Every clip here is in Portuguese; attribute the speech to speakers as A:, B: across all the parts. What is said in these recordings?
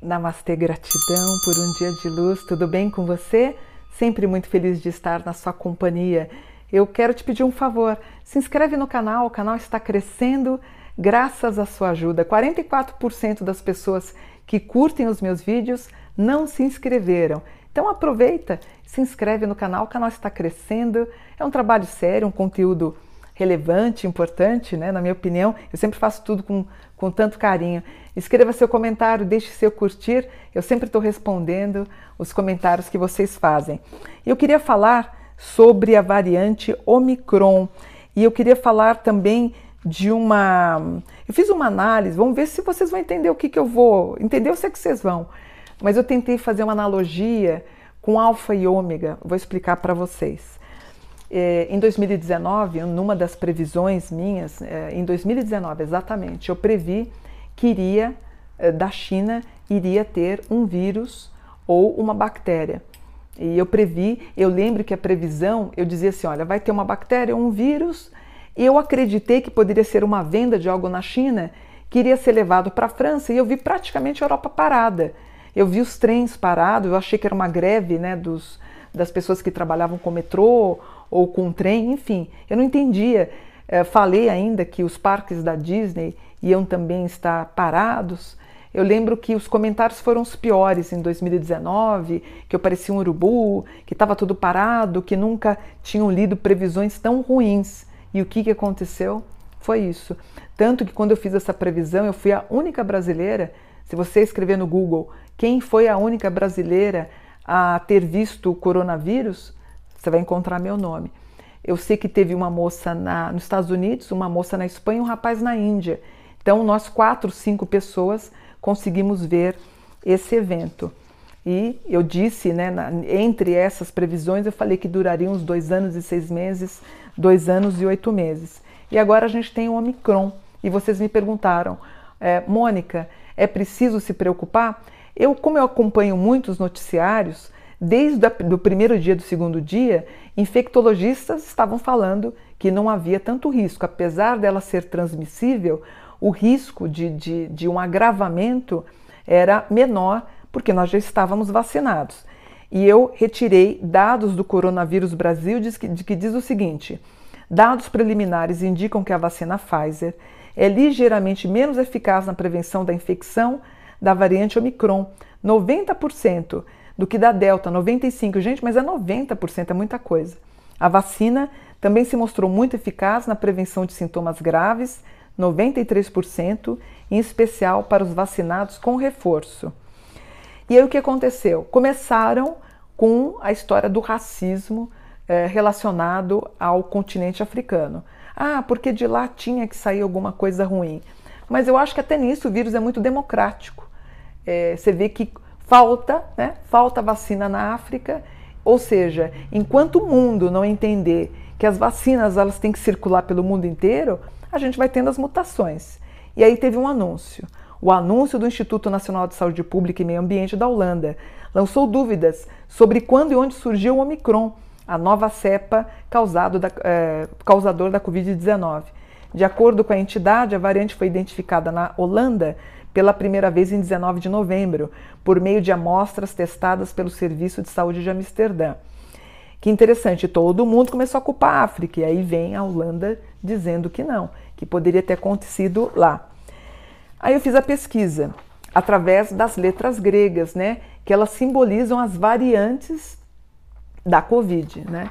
A: Namastê, gratidão por um dia de luz, tudo bem com você? Sempre muito feliz de estar na sua companhia. Eu quero te pedir um favor, se inscreve no canal, o canal está crescendo graças à sua ajuda. 44% das pessoas que curtem os meus vídeos não se inscreveram. Então aproveita, se inscreve no canal, o canal está crescendo, é um trabalho sério, um conteúdo relevante, importante, né? na minha opinião. Eu sempre faço tudo com, com tanto carinho. Escreva seu comentário, deixe seu curtir, eu sempre estou respondendo os comentários que vocês fazem. Eu queria falar sobre a variante Omicron e eu queria falar também de uma. Eu fiz uma análise, vamos ver se vocês vão entender o que, que eu vou. Entender eu sei que vocês vão, mas eu tentei fazer uma analogia com alfa e ômega, vou explicar para vocês. É, em 2019, numa das previsões minhas, é, em 2019 exatamente, eu previ que iria, é, da China, iria ter um vírus ou uma bactéria. E eu previ, eu lembro que a previsão, eu dizia assim, olha, vai ter uma bactéria, um vírus, e eu acreditei que poderia ser uma venda de algo na China que iria ser levado para a França, e eu vi praticamente a Europa parada. Eu vi os trens parados, eu achei que era uma greve né, dos, das pessoas que trabalhavam com metrô ou com trem, enfim, eu não entendia. É, falei ainda que os parques da Disney iam também estar parados. Eu lembro que os comentários foram os piores em 2019, que eu parecia um urubu, que estava tudo parado, que nunca tinham lido previsões tão ruins. E o que, que aconteceu? Foi isso. Tanto que quando eu fiz essa previsão, eu fui a única brasileira. Se você escrever no Google quem foi a única brasileira a ter visto o coronavírus, você vai encontrar meu nome. Eu sei que teve uma moça na, nos Estados Unidos, uma moça na Espanha um rapaz na Índia. Então, nós quatro, cinco pessoas conseguimos ver esse evento. E eu disse, né, na, entre essas previsões, eu falei que duraria uns dois anos e seis meses, dois anos e oito meses. E agora a gente tem o Omicron. E vocês me perguntaram, é, Mônica, é preciso se preocupar? Eu, como eu acompanho muitos noticiários, desde o primeiro dia do segundo dia, infectologistas estavam falando que não havia tanto risco. Apesar dela ser transmissível, o risco de, de, de um agravamento era menor porque nós já estávamos vacinados. E eu retirei dados do Coronavírus Brasil de que, que diz o seguinte: dados preliminares indicam que a vacina Pfizer é ligeiramente menos eficaz na prevenção da infecção da variante Omicron, 90% do que da Delta, 95%. Gente, mas é 90%, é muita coisa. A vacina também se mostrou muito eficaz na prevenção de sintomas graves, 93%, em especial para os vacinados com reforço. E aí o que aconteceu? Começaram com a história do racismo eh, relacionado ao continente africano. Ah, porque de lá tinha que sair alguma coisa ruim. Mas eu acho que até nisso o vírus é muito democrático é, você vê que falta, né, falta vacina na África, ou seja, enquanto o mundo não entender que as vacinas elas têm que circular pelo mundo inteiro, a gente vai tendo as mutações. E aí teve um anúncio. O anúncio do Instituto Nacional de Saúde Pública e Meio Ambiente da Holanda lançou dúvidas sobre quando e onde surgiu o Omicron, a nova cepa causado da, é, causador da Covid-19. De acordo com a entidade, a variante foi identificada na Holanda pela primeira vez em 19 de novembro, por meio de amostras testadas pelo Serviço de Saúde de Amsterdã. Que interessante, todo mundo começou a culpar a África, e aí vem a Holanda dizendo que não, que poderia ter acontecido lá. Aí eu fiz a pesquisa através das letras gregas, né, que elas simbolizam as variantes da Covid, né?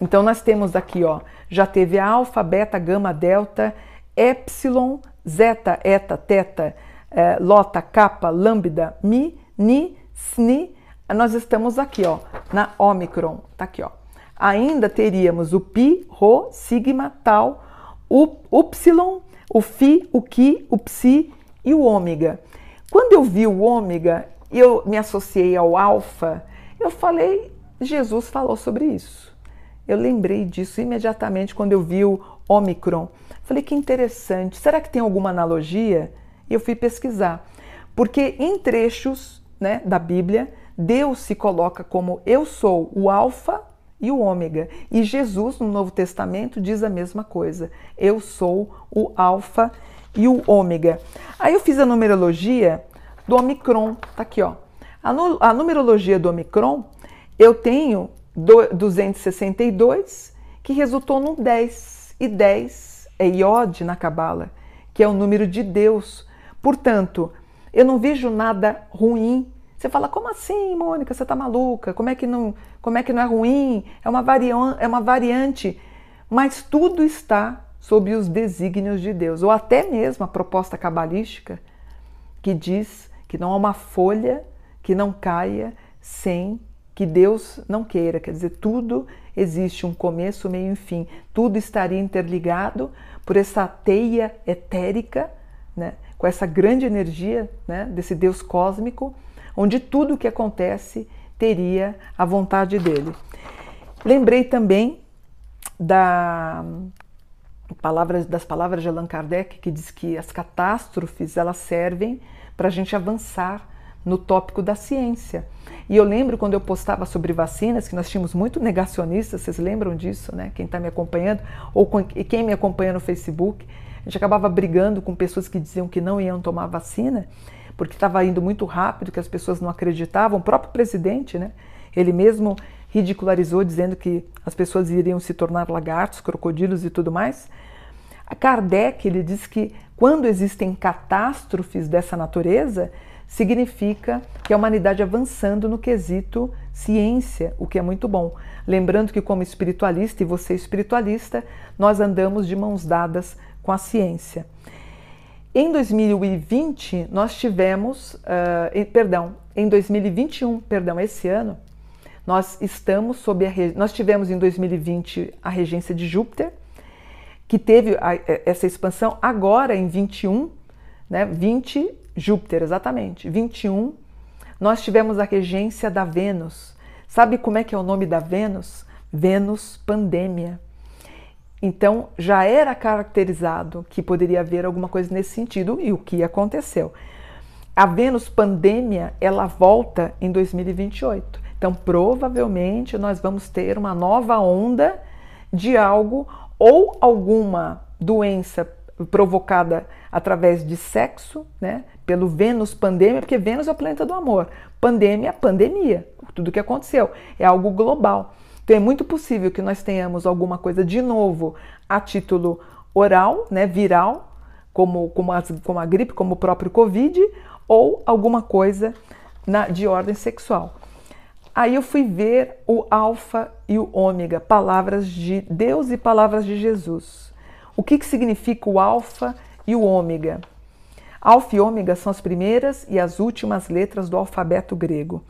A: Então nós temos aqui, ó, já teve alfa, beta, gama, delta, epsilon, zeta, eta, teta, é, lota, capa, lambda, mi, ni, sni, nós estamos aqui, ó, na Omicron, tá aqui, ó. Ainda teríamos o pi, rho, sigma, tal, o upsilon, o fi, o ki, o psi e o ômega. Quando eu vi o ômega, eu me associei ao alfa, eu falei, Jesus falou sobre isso. Eu lembrei disso imediatamente quando eu vi o Omicron. Falei que interessante. Será que tem alguma analogia? E eu fui pesquisar, porque em trechos né, da Bíblia Deus se coloca como eu sou o Alfa e o Ômega. E Jesus, no Novo Testamento, diz a mesma coisa. Eu sou o Alfa e o Ômega. Aí eu fiz a numerologia do Omicron, tá aqui, ó. A, a numerologia do Omicron, eu tenho 262, que resultou no 10. E 10 é Iod na Cabala, que é o número de Deus. Portanto, eu não vejo nada ruim. Você fala, como assim, Mônica? Você está maluca? Como é que não, como é, que não é ruim? É uma, varian, é uma variante. Mas tudo está sob os desígnios de Deus. Ou até mesmo a proposta cabalística, que diz que não há uma folha que não caia sem que Deus não queira. Quer dizer, tudo existe um começo, meio e fim. Tudo estaria interligado por essa teia etérica, né? com essa grande energia né? desse Deus cósmico, onde tudo o que acontece teria a vontade dele. Lembrei também da palavras, das palavras de Allan Kardec, que diz que as catástrofes elas servem para a gente avançar no tópico da ciência. E eu lembro quando eu postava sobre vacinas, que nós tínhamos muito negacionistas, vocês lembram disso, né? Quem está me acompanhando, ou quem me acompanha no Facebook, gente acabava brigando com pessoas que diziam que não iam tomar vacina, porque estava indo muito rápido, que as pessoas não acreditavam. O próprio presidente, né? Ele mesmo ridicularizou, dizendo que as pessoas iriam se tornar lagartos, crocodilos e tudo mais. A Kardec ele diz que quando existem catástrofes dessa natureza, significa que a humanidade avançando no quesito ciência, o que é muito bom. Lembrando que, como espiritualista, e você espiritualista, nós andamos de mãos dadas com a ciência. Em 2020, nós tivemos, uh, perdão, em 2021, perdão, esse ano, nós estamos sob a, nós tivemos em 2020 a regência de Júpiter, que teve a, essa expansão agora em 21, né, 20 Júpiter, exatamente. 21, nós tivemos a regência da Vênus. Sabe como é que é o nome da Vênus? Vênus pandemia. Então já era caracterizado que poderia haver alguma coisa nesse sentido e o que aconteceu. A Vênus pandemia, ela volta em 2028. Então provavelmente nós vamos ter uma nova onda de algo ou alguma doença provocada através de sexo, né, pelo Vênus pandemia, porque Vênus é o planeta do amor. Pandemia, pandemia, tudo que aconteceu, é algo global. Então é muito possível que nós tenhamos alguma coisa de novo a título oral, né, viral, como, como, as, como a gripe, como o próprio Covid, ou alguma coisa na, de ordem sexual. Aí eu fui ver o alfa e o ômega, palavras de Deus e palavras de Jesus. O que, que significa o alfa e o ômega? Alfa e ômega são as primeiras e as últimas letras do alfabeto grego.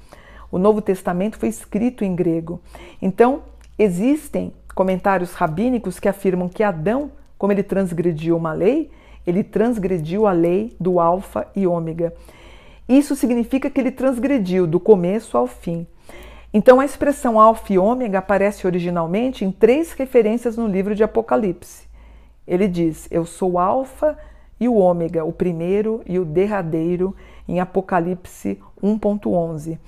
A: O Novo Testamento foi escrito em grego. Então, existem comentários rabínicos que afirmam que Adão, como ele transgrediu uma lei, ele transgrediu a lei do alfa e ômega. Isso significa que ele transgrediu do começo ao fim. Então, a expressão alfa e ômega aparece originalmente em três referências no livro de Apocalipse. Ele diz: Eu sou alfa e o ômega, o primeiro e o derradeiro, em Apocalipse 1.11.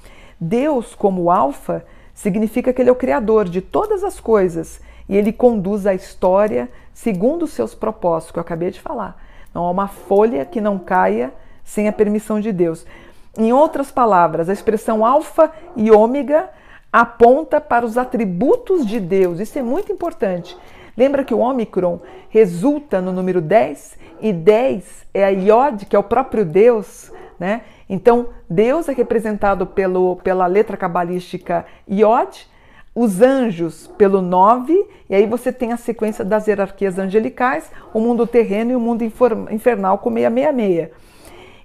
A: Deus, como alfa, significa que ele é o criador de todas as coisas e ele conduz a história segundo os seus propósitos, que eu acabei de falar. Não há uma folha que não caia sem a permissão de Deus. Em outras palavras, a expressão alfa e ômega aponta para os atributos de Deus. Isso é muito importante. Lembra que o Ômicron resulta no número 10 e 10 é a Iod, que é o próprio Deus, né? Então, Deus é representado pelo, pela letra cabalística Iod, os anjos pelo 9, e aí você tem a sequência das hierarquias angelicais, o mundo terreno e o mundo infernal com 666.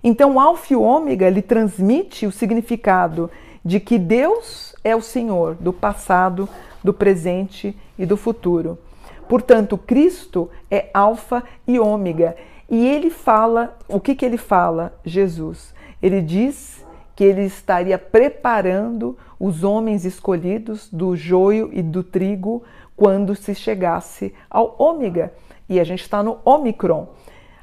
A: Então, alfa e ômega, ele transmite o significado de que Deus é o Senhor do passado, do presente e do futuro. Portanto, Cristo é alfa e ômega. E ele fala, o que, que ele fala? Jesus. Ele diz que ele estaria preparando os homens escolhidos do joio e do trigo quando se chegasse ao ômega. E a gente está no Omicron.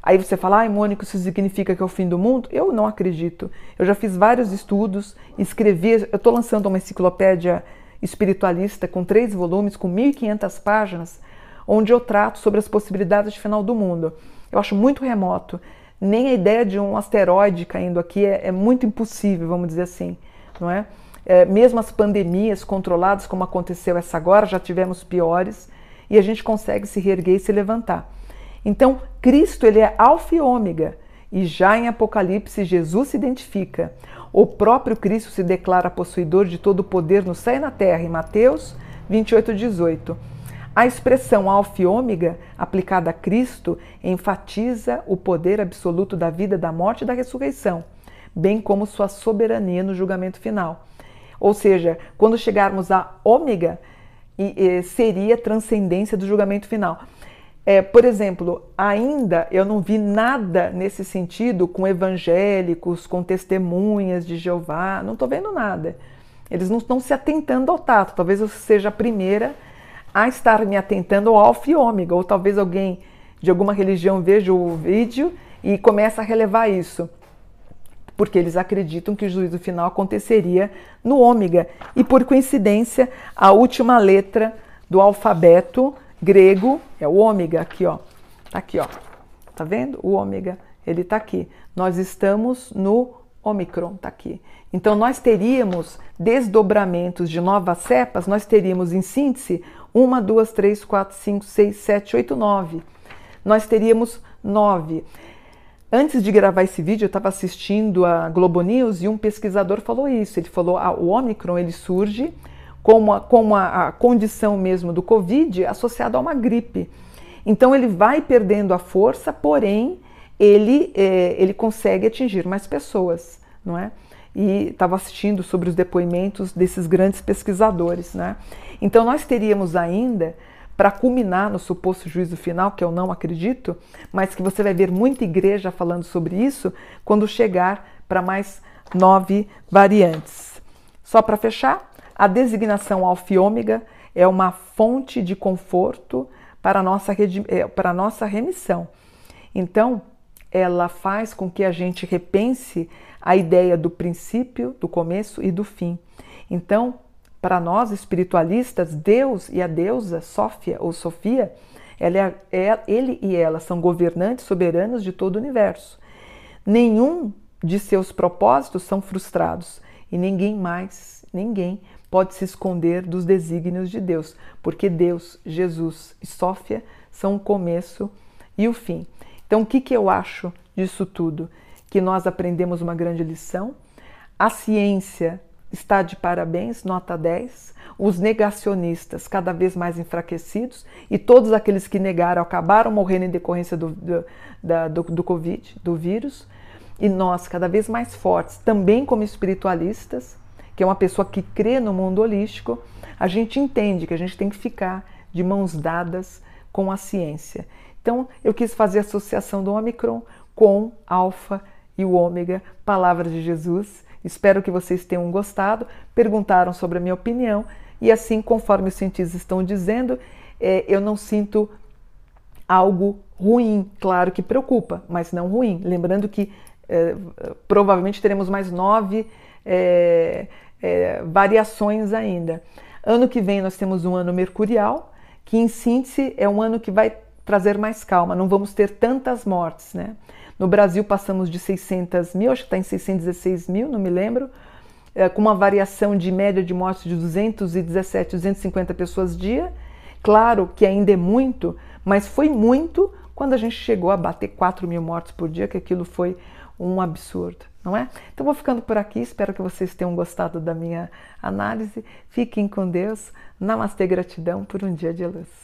A: Aí você fala, ai, Mônica, isso significa que é o fim do mundo? Eu não acredito. Eu já fiz vários estudos, escrevi, eu estou lançando uma enciclopédia espiritualista com três volumes, com 1.500 páginas, onde eu trato sobre as possibilidades de final do mundo. Eu acho muito remoto. Nem a ideia de um asteroide caindo aqui é, é muito impossível, vamos dizer assim, não é? é? Mesmo as pandemias controladas, como aconteceu essa agora, já tivemos piores, e a gente consegue se reerguer e se levantar. Então, Cristo ele é alfa e ômega, e já em Apocalipse Jesus se identifica. O próprio Cristo se declara possuidor de todo o poder no céu e na terra, em Mateus 28, 18. A expressão alfa e ômega, aplicada a Cristo, enfatiza o poder absoluto da vida, da morte e da ressurreição, bem como sua soberania no julgamento final. Ou seja, quando chegarmos a ômega, seria transcendência do julgamento final. É, por exemplo, ainda eu não vi nada nesse sentido com evangélicos, com testemunhas de Jeová, não estou vendo nada. Eles não estão se atentando ao tato. Talvez eu seja a primeira a estar me atentando ao alfa e ômega, ou talvez alguém de alguma religião veja o vídeo e comece a relevar isso. Porque eles acreditam que o juízo final aconteceria no ômega. E por coincidência, a última letra do alfabeto grego é o ômega aqui, ó. Tá aqui, ó. Tá vendo? O ômega, ele tá aqui. Nós estamos no Omicron, tá aqui. Então nós teríamos desdobramentos de novas cepas, nós teríamos em síntese uma, duas, três, quatro, cinco, seis, sete, oito, nove. Nós teríamos nove. Antes de gravar esse vídeo, eu estava assistindo a Globo News e um pesquisador falou isso. Ele falou: ah, o Omicron ele surge como, a, como a, a condição mesmo do Covid associado a uma gripe. Então ele vai perdendo a força, porém ele, é, ele consegue atingir mais pessoas, não é? E estava assistindo sobre os depoimentos desses grandes pesquisadores, né? Então nós teríamos ainda para culminar no suposto juízo final, que eu não acredito, mas que você vai ver muita igreja falando sobre isso quando chegar para mais nove variantes. Só para fechar, a designação alfa e ômega é uma fonte de conforto para a nossa, é, para a nossa remissão. Então, ela faz com que a gente repense a ideia do princípio, do começo e do fim. Então, para nós espiritualistas, Deus e a deusa Sófia ou Sofia, ela é, é, ele e ela são governantes soberanos de todo o universo. Nenhum de seus propósitos são frustrados e ninguém mais, ninguém pode se esconder dos desígnios de Deus, porque Deus, Jesus e Sófia são o começo e o fim. Então, o que, que eu acho disso tudo? Que nós aprendemos uma grande lição. A ciência está de parabéns, nota 10. Os negacionistas cada vez mais enfraquecidos e todos aqueles que negaram acabaram morrendo em decorrência do, do, da, do, do Covid, do vírus. E nós cada vez mais fortes, também como espiritualistas, que é uma pessoa que crê no mundo holístico, a gente entende que a gente tem que ficar de mãos dadas com a ciência. Então, eu quis fazer a associação do Omicron com alfa e o ômega, palavras de Jesus. Espero que vocês tenham gostado. Perguntaram sobre a minha opinião e assim, conforme os cientistas estão dizendo, é, eu não sinto algo ruim, claro que preocupa, mas não ruim. Lembrando que é, provavelmente teremos mais nove é, é, variações ainda. Ano que vem nós temos um ano mercurial, que em síntese é um ano que vai trazer mais calma, não vamos ter tantas mortes, né? No Brasil passamos de 600 mil, acho que está em 616 mil, não me lembro, é, com uma variação de média de mortes de 217, 250 pessoas dia. Claro que ainda é muito, mas foi muito quando a gente chegou a bater 4 mil mortes por dia, que aquilo foi um absurdo, não é? Então vou ficando por aqui, espero que vocês tenham gostado da minha análise. Fiquem com Deus. Namastê, gratidão por um dia de luz.